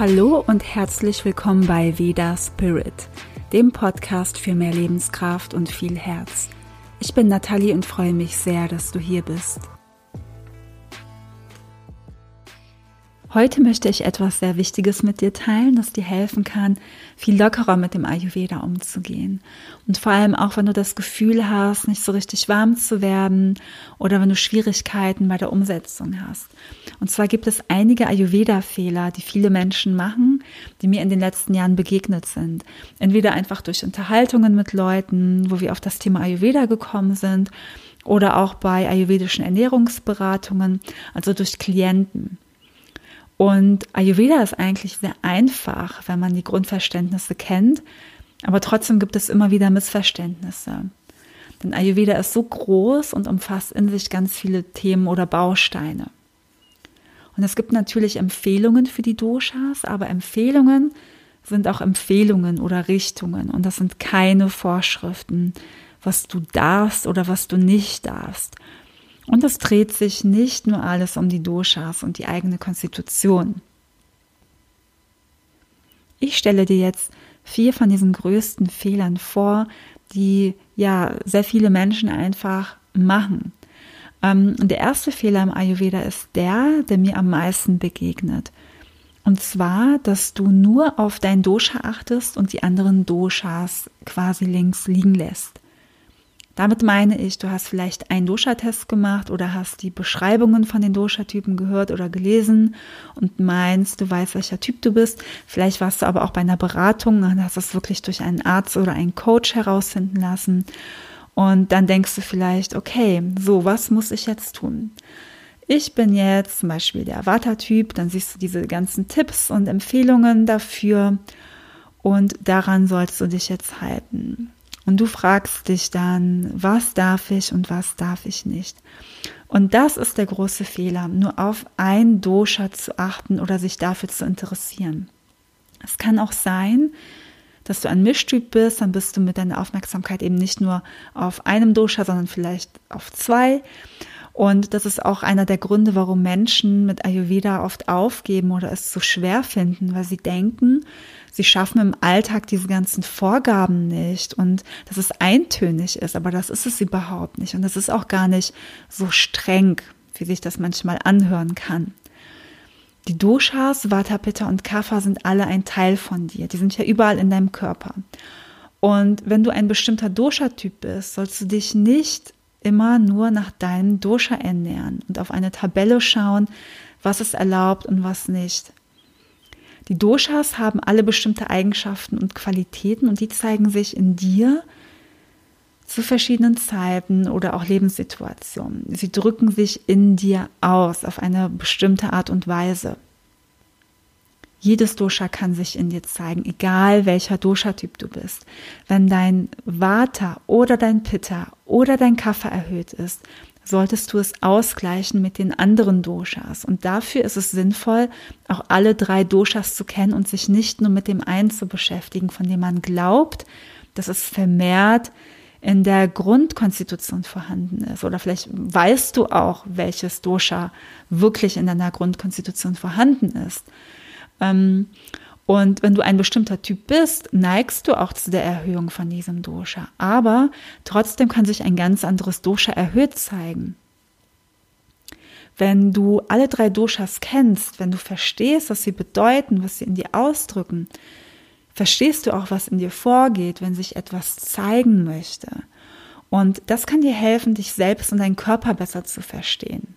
Hallo und herzlich willkommen bei Veda Spirit, dem Podcast für mehr Lebenskraft und viel Herz. Ich bin Nathalie und freue mich sehr, dass du hier bist. Heute möchte ich etwas sehr Wichtiges mit dir teilen, das dir helfen kann, viel lockerer mit dem Ayurveda umzugehen. Und vor allem auch, wenn du das Gefühl hast, nicht so richtig warm zu werden oder wenn du Schwierigkeiten bei der Umsetzung hast. Und zwar gibt es einige Ayurveda-Fehler, die viele Menschen machen, die mir in den letzten Jahren begegnet sind. Entweder einfach durch Unterhaltungen mit Leuten, wo wir auf das Thema Ayurveda gekommen sind, oder auch bei ayurvedischen Ernährungsberatungen, also durch Klienten. Und Ayurveda ist eigentlich sehr einfach, wenn man die Grundverständnisse kennt, aber trotzdem gibt es immer wieder Missverständnisse. Denn Ayurveda ist so groß und umfasst in sich ganz viele Themen oder Bausteine. Und es gibt natürlich Empfehlungen für die Doshas, aber Empfehlungen sind auch Empfehlungen oder Richtungen und das sind keine Vorschriften, was du darfst oder was du nicht darfst. Und es dreht sich nicht nur alles um die Doshas und die eigene Konstitution. Ich stelle dir jetzt vier von diesen größten Fehlern vor, die ja sehr viele Menschen einfach machen. Ähm, der erste Fehler im Ayurveda ist der, der mir am meisten begegnet. Und zwar, dass du nur auf dein Dosha achtest und die anderen Doshas quasi links liegen lässt. Damit meine ich, du hast vielleicht einen Dosha-Test gemacht oder hast die Beschreibungen von den Dosha-Typen gehört oder gelesen und meinst, du weißt, welcher Typ du bist. Vielleicht warst du aber auch bei einer Beratung und hast das wirklich durch einen Arzt oder einen Coach herausfinden lassen. Und dann denkst du vielleicht, okay, so, was muss ich jetzt tun? Ich bin jetzt zum Beispiel der Vata-Typ, dann siehst du diese ganzen Tipps und Empfehlungen dafür und daran sollst du dich jetzt halten. Und du fragst dich dann, was darf ich und was darf ich nicht. Und das ist der große Fehler, nur auf ein Dosha zu achten oder sich dafür zu interessieren. Es kann auch sein, dass du ein Mischtyp bist, dann bist du mit deiner Aufmerksamkeit eben nicht nur auf einem Dosha, sondern vielleicht auf zwei. Und das ist auch einer der Gründe, warum Menschen mit Ayurveda oft aufgeben oder es zu schwer finden, weil sie denken, sie schaffen im Alltag diese ganzen Vorgaben nicht und dass es eintönig ist, aber das ist es überhaupt nicht. Und das ist auch gar nicht so streng, wie sich das manchmal anhören kann. Die Doshas, Vata, Pitta und Kapha sind alle ein Teil von dir. Die sind ja überall in deinem Körper. Und wenn du ein bestimmter Dosha-Typ bist, sollst du dich nicht immer nur nach deinem Dosha ernähren und auf eine Tabelle schauen, was ist erlaubt und was nicht. Die Doshas haben alle bestimmte Eigenschaften und Qualitäten und die zeigen sich in dir zu verschiedenen Zeiten oder auch Lebenssituationen. Sie drücken sich in dir aus auf eine bestimmte Art und Weise. Jedes Dosha kann sich in dir zeigen, egal welcher Dosha-Typ du bist. Wenn dein Vata oder dein Pitta oder dein Kapha erhöht ist, solltest du es ausgleichen mit den anderen Doshas. Und dafür ist es sinnvoll, auch alle drei Doshas zu kennen und sich nicht nur mit dem einen zu beschäftigen, von dem man glaubt, dass es vermehrt in der Grundkonstitution vorhanden ist. Oder vielleicht weißt du auch, welches Dosha wirklich in deiner Grundkonstitution vorhanden ist. Ähm, und wenn du ein bestimmter Typ bist, neigst du auch zu der Erhöhung von diesem Dosha. Aber trotzdem kann sich ein ganz anderes Dosha erhöht zeigen. Wenn du alle drei Doshas kennst, wenn du verstehst, was sie bedeuten, was sie in dir ausdrücken, verstehst du auch, was in dir vorgeht, wenn sich etwas zeigen möchte. Und das kann dir helfen, dich selbst und deinen Körper besser zu verstehen.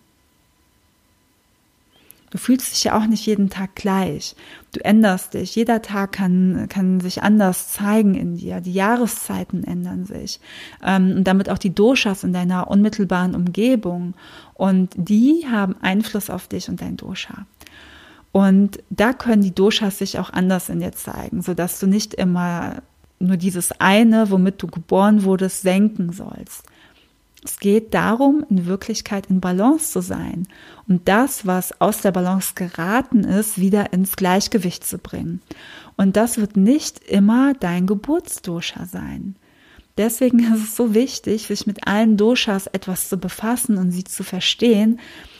Du fühlst dich ja auch nicht jeden Tag gleich. Du änderst dich. Jeder Tag kann, kann sich anders zeigen in dir. Die Jahreszeiten ändern sich. Ähm, und damit auch die Doshas in deiner unmittelbaren Umgebung. Und die haben Einfluss auf dich und dein Dosha. Und da können die Doshas sich auch anders in dir zeigen, sodass du nicht immer nur dieses eine, womit du geboren wurdest, senken sollst. Es geht darum, in Wirklichkeit in Balance zu sein und das, was aus der Balance geraten ist, wieder ins Gleichgewicht zu bringen. Und das wird nicht immer dein Geburtsdosha sein. Deswegen ist es so wichtig, sich mit allen Doshas etwas zu befassen und sie zu verstehen,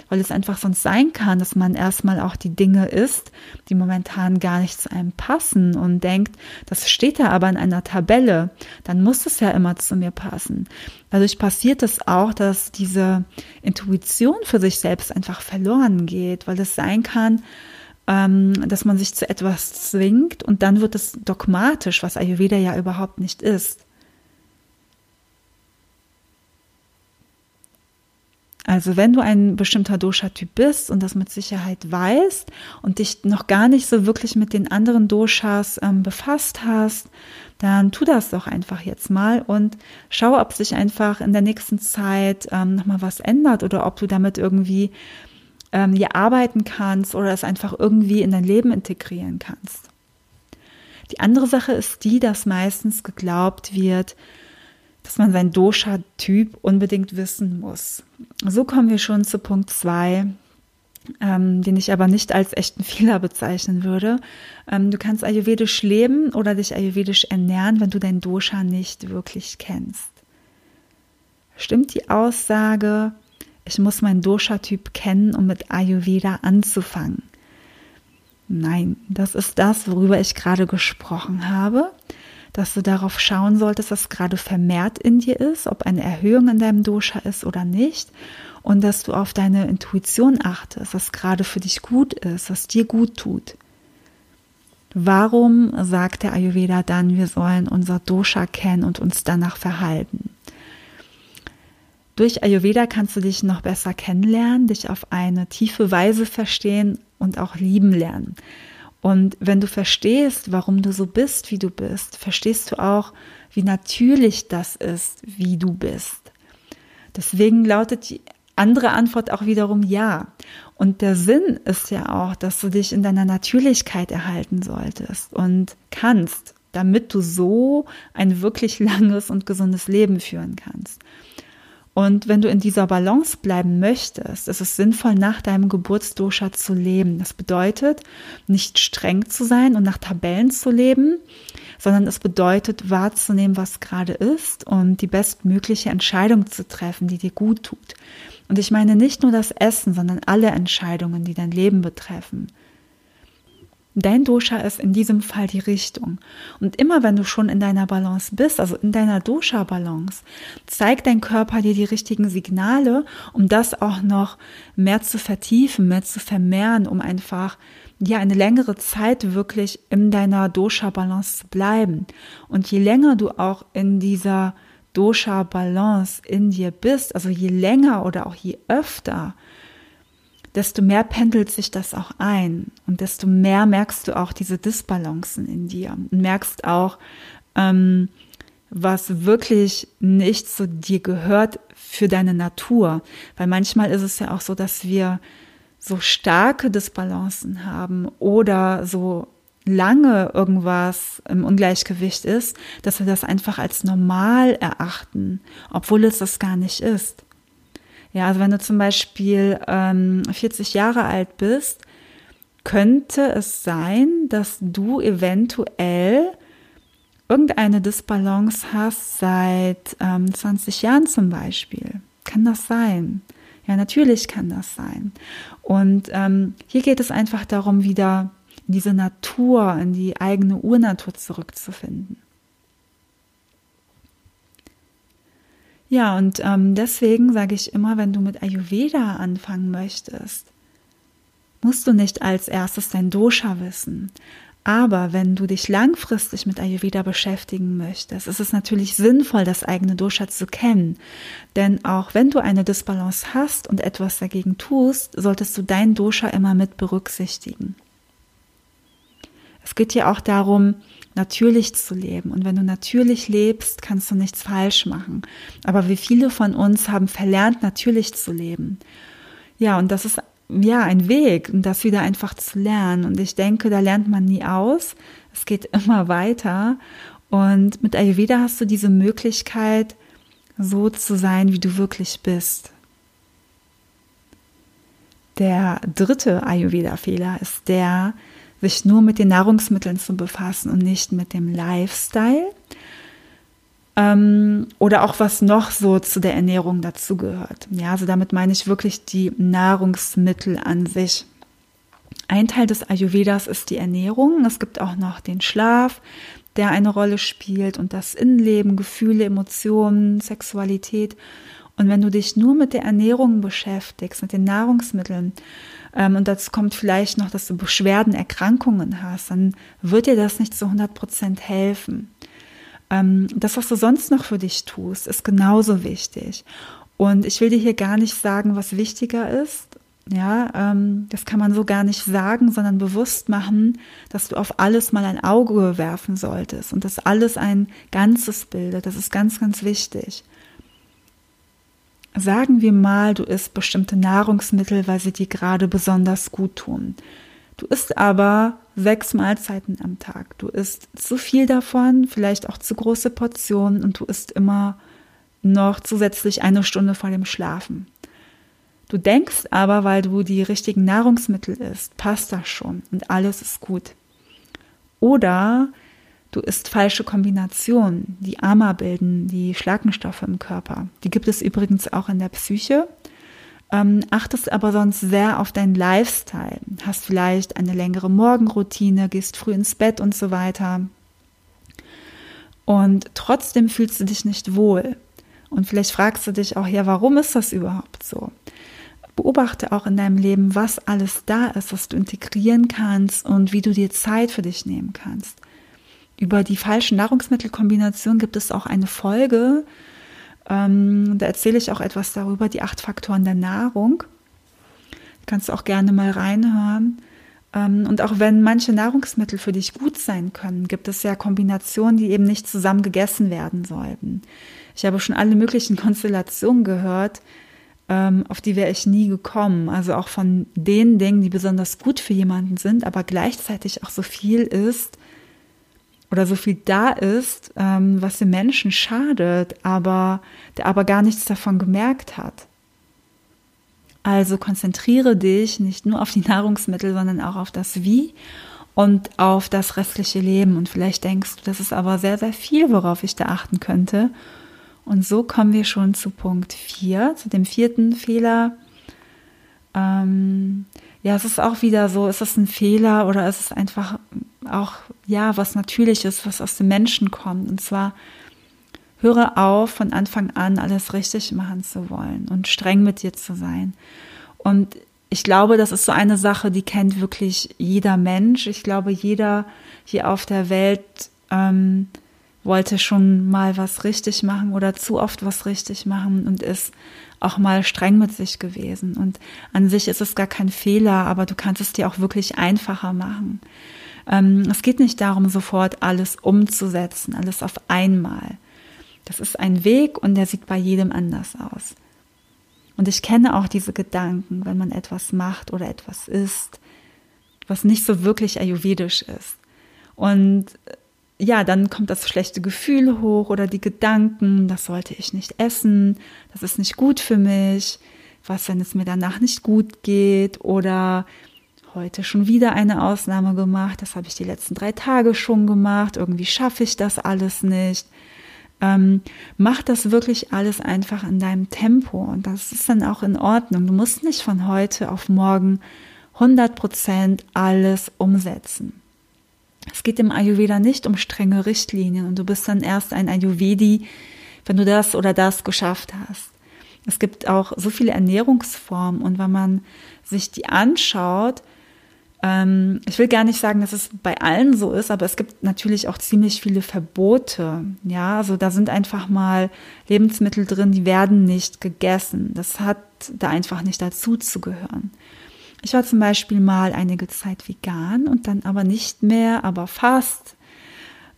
weil es einfach sonst sein kann, dass man erstmal auch die Dinge isst, die momentan gar nicht zu einem passen und denkt, das steht da aber in einer Tabelle, dann muss es ja immer zu mir passen. Dadurch passiert es auch, dass diese Intuition für sich selbst einfach verloren geht, weil es sein kann, ähm, dass man sich zu etwas zwingt und dann wird es dogmatisch, was Ayurveda ja überhaupt nicht ist. Also wenn du ein bestimmter Dosha-Typ bist und das mit Sicherheit weißt und dich noch gar nicht so wirklich mit den anderen Doshas ähm, befasst hast, dann tu das doch einfach jetzt mal und schau, ob sich einfach in der nächsten Zeit ähm, nochmal was ändert oder ob du damit irgendwie ähm, ja arbeiten kannst oder es einfach irgendwie in dein Leben integrieren kannst. Die andere Sache ist die, dass meistens geglaubt wird, dass man sein Dosha-Typ unbedingt wissen muss. So kommen wir schon zu Punkt zwei, ähm, den ich aber nicht als echten Fehler bezeichnen würde. Ähm, du kannst ayurvedisch leben oder dich ayurvedisch ernähren, wenn du dein Dosha nicht wirklich kennst. Stimmt die Aussage, ich muss meinen Dosha-Typ kennen, um mit Ayurveda anzufangen? Nein, das ist das, worüber ich gerade gesprochen habe dass du darauf schauen solltest, was gerade vermehrt in dir ist, ob eine Erhöhung in deinem Dosha ist oder nicht. Und dass du auf deine Intuition achtest, was gerade für dich gut ist, was dir gut tut. Warum sagt der Ayurveda dann, wir sollen unser Dosha kennen und uns danach verhalten? Durch Ayurveda kannst du dich noch besser kennenlernen, dich auf eine tiefe Weise verstehen und auch lieben lernen. Und wenn du verstehst, warum du so bist, wie du bist, verstehst du auch, wie natürlich das ist, wie du bist. Deswegen lautet die andere Antwort auch wiederum ja. Und der Sinn ist ja auch, dass du dich in deiner Natürlichkeit erhalten solltest und kannst, damit du so ein wirklich langes und gesundes Leben führen kannst. Und wenn du in dieser Balance bleiben möchtest, ist es sinnvoll, nach deinem Geburtsdosha zu leben. Das bedeutet, nicht streng zu sein und nach Tabellen zu leben, sondern es bedeutet, wahrzunehmen, was gerade ist und die bestmögliche Entscheidung zu treffen, die dir gut tut. Und ich meine nicht nur das Essen, sondern alle Entscheidungen, die dein Leben betreffen. Dein Dosha ist in diesem Fall die Richtung. Und immer wenn du schon in deiner Balance bist, also in deiner Dosha-Balance, zeigt dein Körper dir die richtigen Signale, um das auch noch mehr zu vertiefen, mehr zu vermehren, um einfach ja eine längere Zeit wirklich in deiner Dosha-Balance zu bleiben. Und je länger du auch in dieser Dosha-Balance in dir bist, also je länger oder auch je öfter, desto mehr pendelt sich das auch ein und desto mehr merkst du auch diese Disbalancen in dir und merkst auch, ähm, was wirklich nicht zu dir gehört für deine Natur. Weil manchmal ist es ja auch so, dass wir so starke Disbalancen haben oder so lange irgendwas im Ungleichgewicht ist, dass wir das einfach als normal erachten, obwohl es das gar nicht ist. Ja, also wenn du zum Beispiel ähm, 40 Jahre alt bist, könnte es sein, dass du eventuell irgendeine Disbalance hast seit ähm, 20 Jahren zum Beispiel. Kann das sein? Ja, natürlich kann das sein. Und ähm, hier geht es einfach darum, wieder in diese Natur, in die eigene Urnatur zurückzufinden. Ja, und ähm, deswegen sage ich immer, wenn du mit Ayurveda anfangen möchtest, musst du nicht als erstes dein Dosha wissen. Aber wenn du dich langfristig mit Ayurveda beschäftigen möchtest, ist es natürlich sinnvoll, das eigene Dosha zu kennen. Denn auch wenn du eine Disbalance hast und etwas dagegen tust, solltest du dein Dosha immer mit berücksichtigen. Es geht ja auch darum, natürlich zu leben. Und wenn du natürlich lebst, kannst du nichts falsch machen. Aber wie viele von uns haben verlernt, natürlich zu leben? Ja, und das ist ja ein Weg, das wieder einfach zu lernen. Und ich denke, da lernt man nie aus. Es geht immer weiter. Und mit Ayurveda hast du diese Möglichkeit, so zu sein, wie du wirklich bist. Der dritte Ayurveda-Fehler ist der, sich nur mit den Nahrungsmitteln zu befassen und nicht mit dem Lifestyle. Ähm, oder auch was noch so zu der Ernährung dazugehört. Ja, also damit meine ich wirklich die Nahrungsmittel an sich. Ein Teil des Ayurvedas ist die Ernährung. Es gibt auch noch den Schlaf, der eine Rolle spielt und das Innenleben, Gefühle, Emotionen, Sexualität. Und wenn du dich nur mit der Ernährung beschäftigst, mit den Nahrungsmitteln, ähm, und dazu kommt vielleicht noch, dass du Beschwerden, Erkrankungen hast, dann wird dir das nicht zu 100 Prozent helfen. Ähm, das, was du sonst noch für dich tust, ist genauso wichtig. Und ich will dir hier gar nicht sagen, was wichtiger ist. Ja, ähm, das kann man so gar nicht sagen, sondern bewusst machen, dass du auf alles mal ein Auge werfen solltest und dass alles ein Ganzes bildet. Das ist ganz, ganz wichtig. Sagen wir mal, du isst bestimmte Nahrungsmittel, weil sie dir gerade besonders gut tun. Du isst aber sechs Mahlzeiten am Tag. Du isst zu viel davon, vielleicht auch zu große Portionen und du isst immer noch zusätzlich eine Stunde vor dem Schlafen. Du denkst aber, weil du die richtigen Nahrungsmittel isst, passt das schon und alles ist gut. Oder du isst falsche Kombinationen, die AMA bilden, die Schlagenstoffe im Körper. Die gibt es übrigens auch in der Psyche. Ähm, achtest aber sonst sehr auf deinen Lifestyle. Hast vielleicht eine längere Morgenroutine, gehst früh ins Bett und so weiter. Und trotzdem fühlst du dich nicht wohl. Und vielleicht fragst du dich auch, ja, warum ist das überhaupt so? Beobachte auch in deinem Leben, was alles da ist, was du integrieren kannst und wie du dir Zeit für dich nehmen kannst. Über die falschen Nahrungsmittelkombination gibt es auch eine Folge. Ähm, da erzähle ich auch etwas darüber, die acht Faktoren der Nahrung. Kannst du auch gerne mal reinhören. Ähm, und auch wenn manche Nahrungsmittel für dich gut sein können, gibt es ja Kombinationen, die eben nicht zusammen gegessen werden sollten. Ich habe schon alle möglichen Konstellationen gehört, ähm, auf die wäre ich nie gekommen. Also auch von den Dingen, die besonders gut für jemanden sind, aber gleichzeitig auch so viel ist oder so viel da ist, ähm, was dem Menschen schadet, aber der aber gar nichts davon gemerkt hat. Also konzentriere dich nicht nur auf die Nahrungsmittel, sondern auch auf das Wie und auf das restliche Leben. Und vielleicht denkst du, das ist aber sehr, sehr viel, worauf ich da achten könnte. Und so kommen wir schon zu Punkt 4, zu dem vierten Fehler. Ähm, ja, es ist auch wieder so, ist es ein Fehler oder ist es einfach auch, ja, was Natürliches, was aus dem Menschen kommt. Und zwar, höre auf, von Anfang an alles richtig machen zu wollen und streng mit dir zu sein. Und ich glaube, das ist so eine Sache, die kennt wirklich jeder Mensch. Ich glaube, jeder hier auf der Welt ähm, wollte schon mal was richtig machen oder zu oft was richtig machen und ist auch mal streng mit sich gewesen. Und an sich ist es gar kein Fehler, aber du kannst es dir auch wirklich einfacher machen. Ähm, es geht nicht darum, sofort alles umzusetzen, alles auf einmal. Das ist ein Weg und der sieht bei jedem anders aus. Und ich kenne auch diese Gedanken, wenn man etwas macht oder etwas isst, was nicht so wirklich ayurvedisch ist. Und ja, dann kommt das schlechte Gefühl hoch oder die Gedanken, das sollte ich nicht essen, das ist nicht gut für mich, was, wenn es mir danach nicht gut geht oder heute schon wieder eine Ausnahme gemacht, das habe ich die letzten drei Tage schon gemacht, irgendwie schaffe ich das alles nicht. Ähm, mach das wirklich alles einfach in deinem Tempo und das ist dann auch in Ordnung. Du musst nicht von heute auf morgen 100 Prozent alles umsetzen. Es geht im Ayurveda nicht um strenge Richtlinien und du bist dann erst ein Ayurvedi, wenn du das oder das geschafft hast. Es gibt auch so viele Ernährungsformen und wenn man sich die anschaut, ähm, ich will gar nicht sagen, dass es bei allen so ist, aber es gibt natürlich auch ziemlich viele Verbote. Ja, also da sind einfach mal Lebensmittel drin, die werden nicht gegessen. Das hat da einfach nicht dazu zu gehören. Ich war zum Beispiel mal einige Zeit vegan und dann aber nicht mehr, aber fast.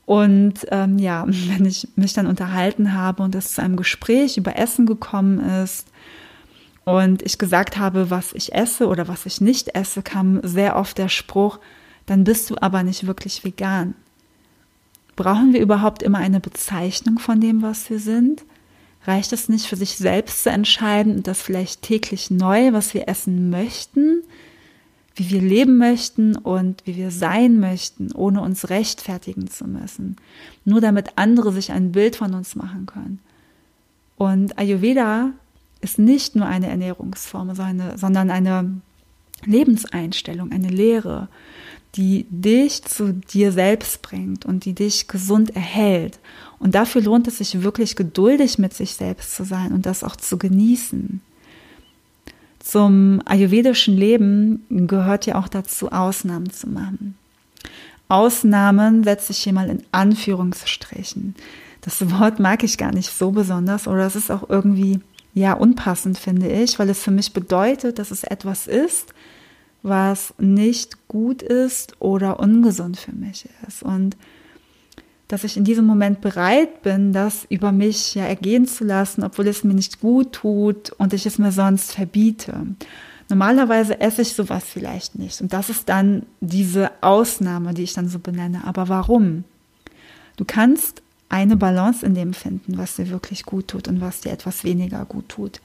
Und ähm, ja, wenn ich mich dann unterhalten habe und es zu einem Gespräch über Essen gekommen ist und ich gesagt habe, was ich esse oder was ich nicht esse, kam sehr oft der Spruch, dann bist du aber nicht wirklich vegan. Brauchen wir überhaupt immer eine Bezeichnung von dem, was wir sind? Reicht es nicht für sich selbst zu entscheiden und das vielleicht täglich neu, was wir essen möchten? wie wir leben möchten und wie wir sein möchten, ohne uns rechtfertigen zu müssen. Nur damit andere sich ein Bild von uns machen können. Und Ayurveda ist nicht nur eine Ernährungsform, sondern eine Lebenseinstellung, eine Lehre, die dich zu dir selbst bringt und die dich gesund erhält. Und dafür lohnt es sich wirklich geduldig mit sich selbst zu sein und das auch zu genießen. Zum ayurvedischen Leben gehört ja auch dazu, Ausnahmen zu machen. Ausnahmen setze ich hier mal in Anführungsstrichen. Das Wort mag ich gar nicht so besonders oder es ist auch irgendwie ja unpassend, finde ich, weil es für mich bedeutet, dass es etwas ist, was nicht gut ist oder ungesund für mich ist. Und dass ich in diesem Moment bereit bin, das über mich ja ergehen zu lassen, obwohl es mir nicht gut tut und ich es mir sonst verbiete. Normalerweise esse ich sowas vielleicht nicht. Und das ist dann diese Ausnahme, die ich dann so benenne. Aber warum? Du kannst eine Balance in dem finden, was dir wirklich gut tut und was dir etwas weniger gut tut.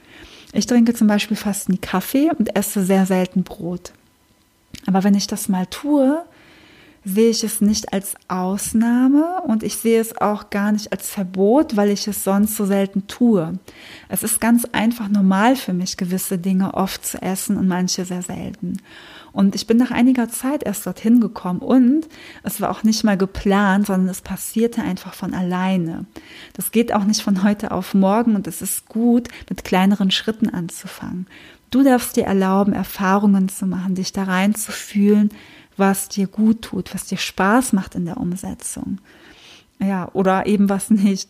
Ich trinke zum Beispiel fast nie Kaffee und esse sehr selten Brot. Aber wenn ich das mal tue, sehe ich es nicht als Ausnahme und ich sehe es auch gar nicht als Verbot, weil ich es sonst so selten tue. Es ist ganz einfach normal für mich, gewisse Dinge oft zu essen und manche sehr selten. Und ich bin nach einiger Zeit erst dorthin gekommen und es war auch nicht mal geplant, sondern es passierte einfach von alleine. Das geht auch nicht von heute auf morgen und es ist gut, mit kleineren Schritten anzufangen. Du darfst dir erlauben, Erfahrungen zu machen, dich da reinzufühlen, was dir gut tut, was dir Spaß macht in der Umsetzung. Ja, oder eben was nicht.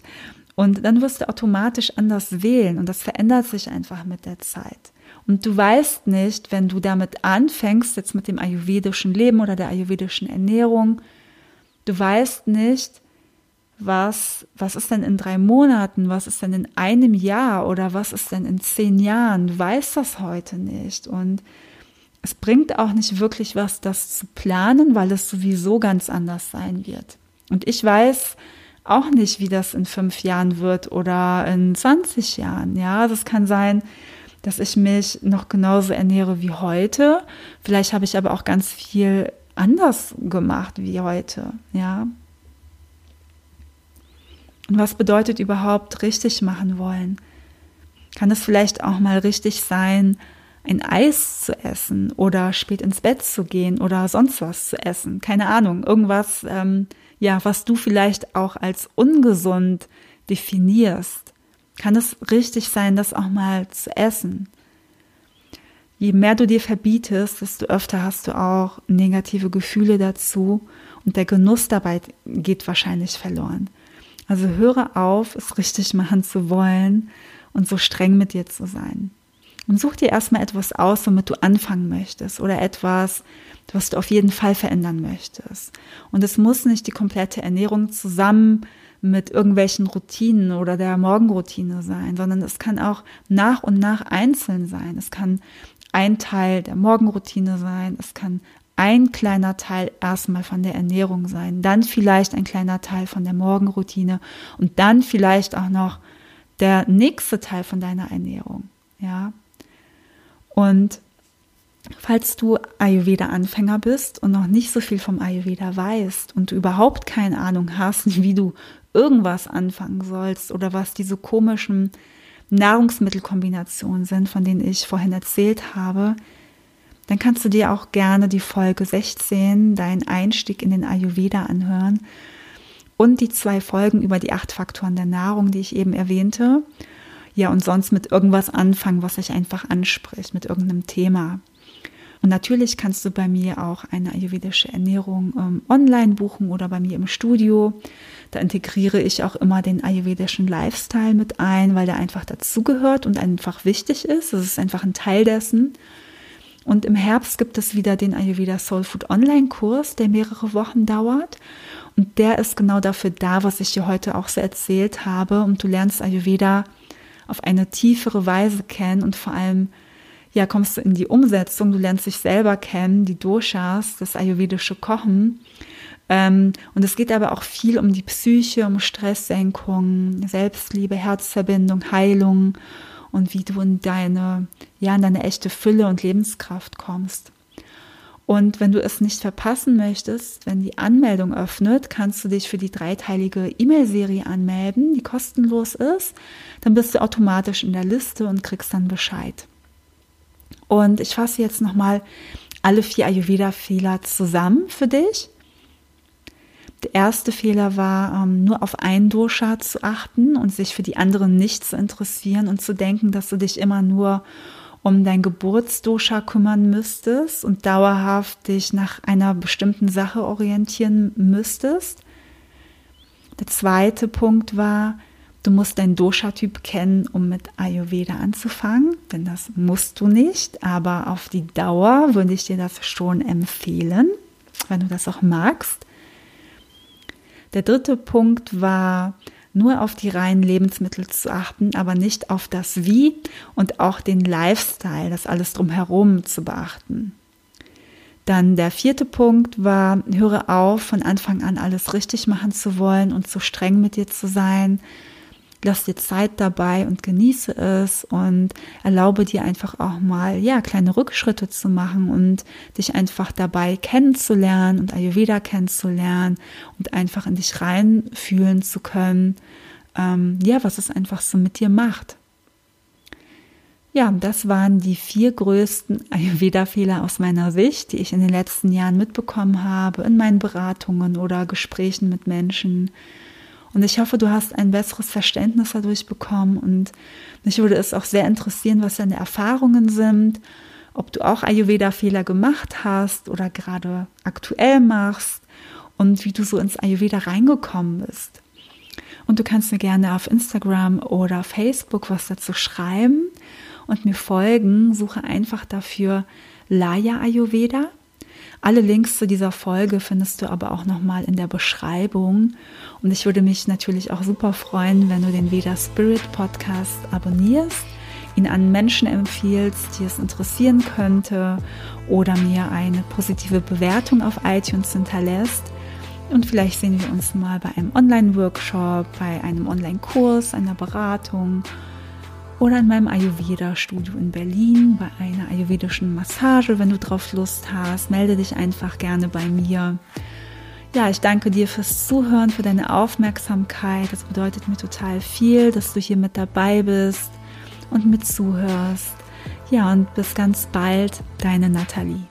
Und dann wirst du automatisch anders wählen und das verändert sich einfach mit der Zeit. Und du weißt nicht, wenn du damit anfängst, jetzt mit dem ayurvedischen Leben oder der ayurvedischen Ernährung, du weißt nicht, was, was ist denn in drei Monaten, was ist denn in einem Jahr oder was ist denn in zehn Jahren? Du weißt das heute nicht. Und es bringt auch nicht wirklich was, das zu planen, weil es sowieso ganz anders sein wird. Und ich weiß auch nicht, wie das in fünf Jahren wird oder in 20 Jahren. Ja, das kann sein, dass ich mich noch genauso ernähre wie heute. Vielleicht habe ich aber auch ganz viel anders gemacht wie heute. Ja, und was bedeutet überhaupt richtig machen wollen? Kann es vielleicht auch mal richtig sein, ein Eis zu essen oder spät ins Bett zu gehen oder sonst was zu essen? Keine Ahnung, irgendwas, ähm, ja, was du vielleicht auch als ungesund definierst. Kann es richtig sein, das auch mal zu essen? Je mehr du dir verbietest, desto öfter hast du auch negative Gefühle dazu und der Genuss dabei geht wahrscheinlich verloren. Also höre auf, es richtig machen zu wollen und so streng mit dir zu sein. Und such dir erstmal etwas aus, womit du anfangen möchtest oder etwas, was du auf jeden Fall verändern möchtest. Und es muss nicht die komplette Ernährung zusammen mit irgendwelchen Routinen oder der Morgenroutine sein, sondern es kann auch nach und nach einzeln sein. Es kann ein Teil der Morgenroutine sein, es kann ein kleiner Teil erstmal von der Ernährung sein, dann vielleicht ein kleiner Teil von der Morgenroutine und dann vielleicht auch noch der nächste Teil von deiner Ernährung. Ja. Und falls du Ayurveda-Anfänger bist und noch nicht so viel vom Ayurveda weißt und du überhaupt keine Ahnung hast, wie du irgendwas anfangen sollst oder was diese komischen Nahrungsmittelkombinationen sind, von denen ich vorhin erzählt habe, dann kannst du dir auch gerne die Folge 16, dein Einstieg in den Ayurveda anhören und die zwei Folgen über die acht Faktoren der Nahrung, die ich eben erwähnte. Ja, und sonst mit irgendwas anfangen, was sich einfach anspricht, mit irgendeinem Thema. Und natürlich kannst du bei mir auch eine ayurvedische Ernährung ähm, online buchen oder bei mir im Studio. Da integriere ich auch immer den ayurvedischen Lifestyle mit ein, weil der einfach dazugehört und einfach wichtig ist. Das ist einfach ein Teil dessen. Und im Herbst gibt es wieder den Ayurveda Soul Food Online Kurs, der mehrere Wochen dauert. Und der ist genau dafür da, was ich dir heute auch so erzählt habe. Und du lernst Ayurveda auf eine tiefere Weise kennen und vor allem, ja, kommst du in die Umsetzung. Du lernst dich selber kennen, die Doshas, das ayurvedische Kochen. Ähm, und es geht aber auch viel um die Psyche, um Stresssenkung, Selbstliebe, Herzverbindung, Heilung und wie du in deine, ja, in deine echte Fülle und Lebenskraft kommst. Und wenn du es nicht verpassen möchtest, wenn die Anmeldung öffnet, kannst du dich für die dreiteilige E-Mail-Serie anmelden, die kostenlos ist. Dann bist du automatisch in der Liste und kriegst dann Bescheid. Und ich fasse jetzt nochmal alle vier Ayurveda-Fehler zusammen für dich. Der erste Fehler war, ähm, nur auf ein Dosha zu achten und sich für die anderen nicht zu interessieren und zu denken, dass du dich immer nur um dein Geburtsdosha kümmern müsstest und dauerhaft dich nach einer bestimmten Sache orientieren müsstest. Der zweite Punkt war, du musst deinen Dosha-Typ kennen, um mit Ayurveda anzufangen, denn das musst du nicht, aber auf die Dauer würde ich dir das schon empfehlen, wenn du das auch magst. Der dritte Punkt war, nur auf die reinen Lebensmittel zu achten, aber nicht auf das Wie und auch den Lifestyle, das alles drumherum zu beachten. Dann der vierte Punkt war, höre auf, von Anfang an alles richtig machen zu wollen und zu streng mit dir zu sein, lass dir Zeit dabei und genieße es und erlaube dir einfach auch mal, ja, kleine Rückschritte zu machen und dich einfach dabei kennenzulernen und Ayurveda kennenzulernen und einfach in dich reinfühlen zu können, ähm, ja, was es einfach so mit dir macht. Ja, das waren die vier größten Ayurveda-Fehler aus meiner Sicht, die ich in den letzten Jahren mitbekommen habe, in meinen Beratungen oder Gesprächen mit Menschen, und ich hoffe, du hast ein besseres Verständnis dadurch bekommen. Und mich würde es auch sehr interessieren, was deine Erfahrungen sind, ob du auch Ayurveda-Fehler gemacht hast oder gerade aktuell machst und wie du so ins Ayurveda reingekommen bist. Und du kannst mir gerne auf Instagram oder Facebook was dazu schreiben und mir folgen. Suche einfach dafür Laya Ayurveda. Alle Links zu dieser Folge findest du aber auch nochmal in der Beschreibung. Und ich würde mich natürlich auch super freuen, wenn du den Veda Spirit Podcast abonnierst, ihn an Menschen empfiehlst, die es interessieren könnte oder mir eine positive Bewertung auf iTunes hinterlässt. Und vielleicht sehen wir uns mal bei einem Online-Workshop, bei einem Online-Kurs, einer Beratung oder in meinem Ayurveda-Studio in Berlin bei einer ayurvedischen Massage. Wenn du drauf Lust hast, melde dich einfach gerne bei mir. Ja, ich danke dir fürs Zuhören, für deine Aufmerksamkeit. Das bedeutet mir total viel, dass du hier mit dabei bist und mit zuhörst. Ja, und bis ganz bald, deine Nathalie.